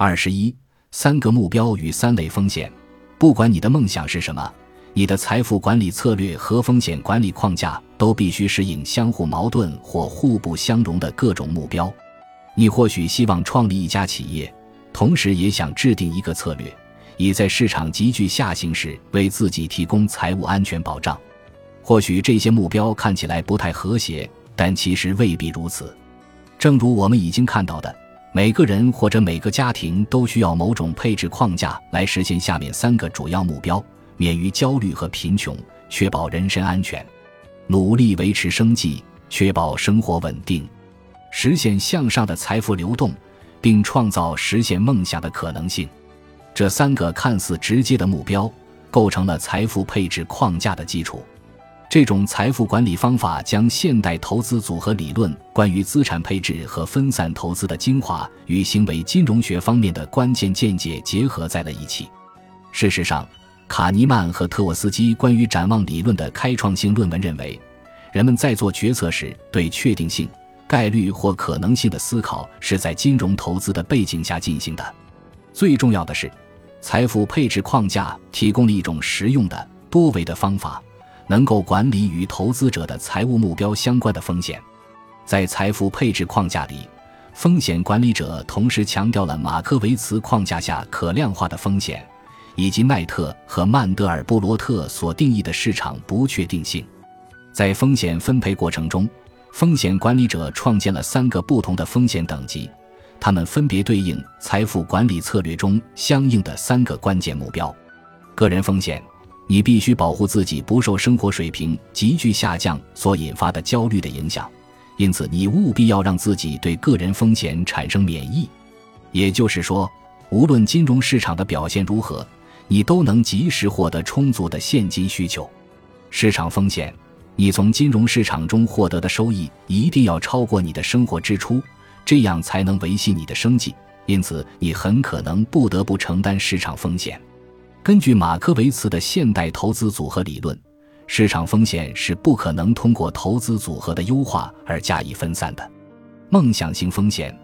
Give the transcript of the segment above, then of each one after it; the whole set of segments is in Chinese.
二十一，三个目标与三类风险。不管你的梦想是什么，你的财富管理策略和风险管理框架都必须适应相互矛盾或互不相容的各种目标。你或许希望创立一家企业，同时也想制定一个策略，以在市场急剧下行时为自己提供财务安全保障。或许这些目标看起来不太和谐，但其实未必如此。正如我们已经看到的。每个人或者每个家庭都需要某种配置框架来实现下面三个主要目标：免于焦虑和贫穷，确保人身安全；努力维持生计，确保生活稳定；实现向上的财富流动，并创造实现梦想的可能性。这三个看似直接的目标，构成了财富配置框架的基础。这种财富管理方法将现代投资组合理论关于资产配置和分散投资的精华与行为金融学方面的关键见解结合在了一起。事实上，卡尼曼和特沃斯基关于展望理论的开创性论文认为，人们在做决策时对确定性、概率或可能性的思考是在金融投资的背景下进行的。最重要的是，财富配置框架提供了一种实用的多维的方法。能够管理与投资者的财务目标相关的风险，在财富配置框架里，风险管理者同时强调了马克维茨框架下可量化的风险，以及奈特和曼德尔布罗特所定义的市场不确定性。在风险分配过程中，风险管理者创建了三个不同的风险等级，它们分别对应财富管理策略中相应的三个关键目标：个人风险。你必须保护自己不受生活水平急剧下降所引发的焦虑的影响，因此你务必要让自己对个人风险产生免疫。也就是说，无论金融市场的表现如何，你都能及时获得充足的现金需求。市场风险，你从金融市场中获得的收益一定要超过你的生活支出，这样才能维系你的生计。因此，你很可能不得不承担市场风险。根据马克维茨的现代投资组合理论，市场风险是不可能通过投资组合的优化而加以分散的。梦想型风险，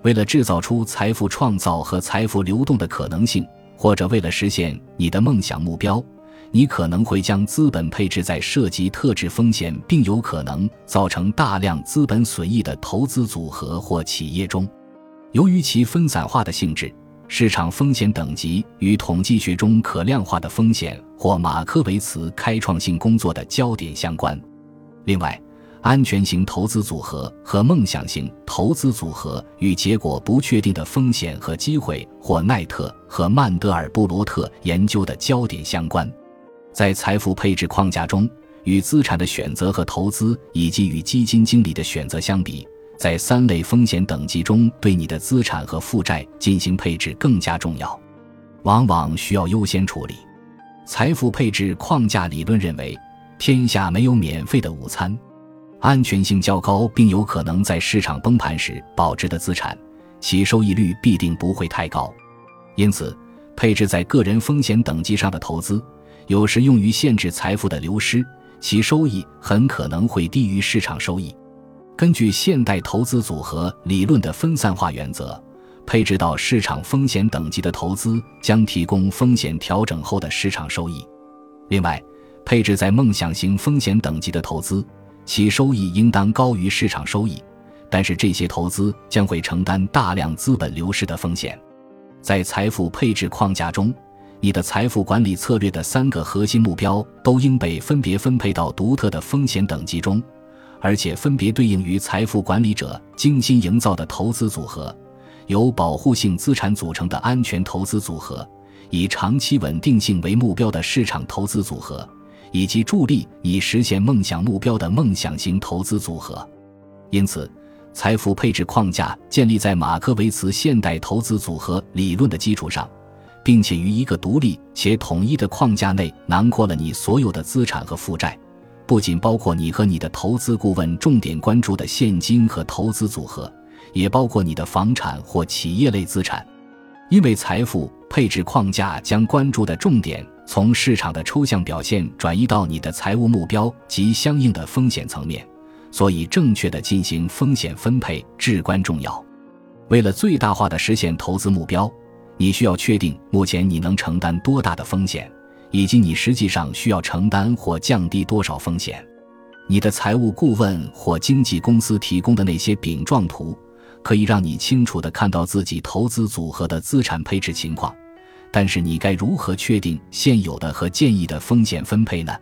为了制造出财富创造和财富流动的可能性，或者为了实现你的梦想目标，你可能会将资本配置在涉及特质风险并有可能造成大量资本损益的投资组合或企业中。由于其分散化的性质。市场风险等级与统计学中可量化的风险或马克维茨开创性工作的焦点相关。另外，安全型投资组合和梦想型投资组合与结果不确定的风险和机会或奈特和曼德尔布罗特研究的焦点相关。在财富配置框架中，与资产的选择和投资以及与基金经理的选择相比。在三类风险等级中，对你的资产和负债进行配置更加重要，往往需要优先处理。财富配置框架理论认为，天下没有免费的午餐。安全性较高并有可能在市场崩盘时保值的资产，其收益率必定不会太高。因此，配置在个人风险等级上的投资，有时用于限制财富的流失，其收益很可能会低于市场收益。根据现代投资组合理论的分散化原则，配置到市场风险等级的投资将提供风险调整后的市场收益。另外，配置在梦想型风险等级的投资，其收益应当高于市场收益，但是这些投资将会承担大量资本流失的风险。在财富配置框架中，你的财富管理策略的三个核心目标都应被分别分配到独特的风险等级中。而且分别对应于财富管理者精心营造的投资组合，由保护性资产组成的安全投资组合，以长期稳定性为目标的市场投资组合，以及助力以实现梦想目标的梦想型投资组合。因此，财富配置框架建立在马克维茨现代投资组合理论的基础上，并且于一个独立且统一的框架内囊括了你所有的资产和负债。不仅包括你和你的投资顾问重点关注的现金和投资组合，也包括你的房产或企业类资产。因为财富配置框架将关注的重点从市场的抽象表现转移到你的财务目标及相应的风险层面，所以正确的进行风险分配至关重要。为了最大化的实现投资目标，你需要确定目前你能承担多大的风险，以及你实际上需要承担或降低多少风险。你的财务顾问或经纪公司提供的那些饼状图，可以让你清楚地看到自己投资组合的资产配置情况。但是，你该如何确定现有的和建议的风险分配呢？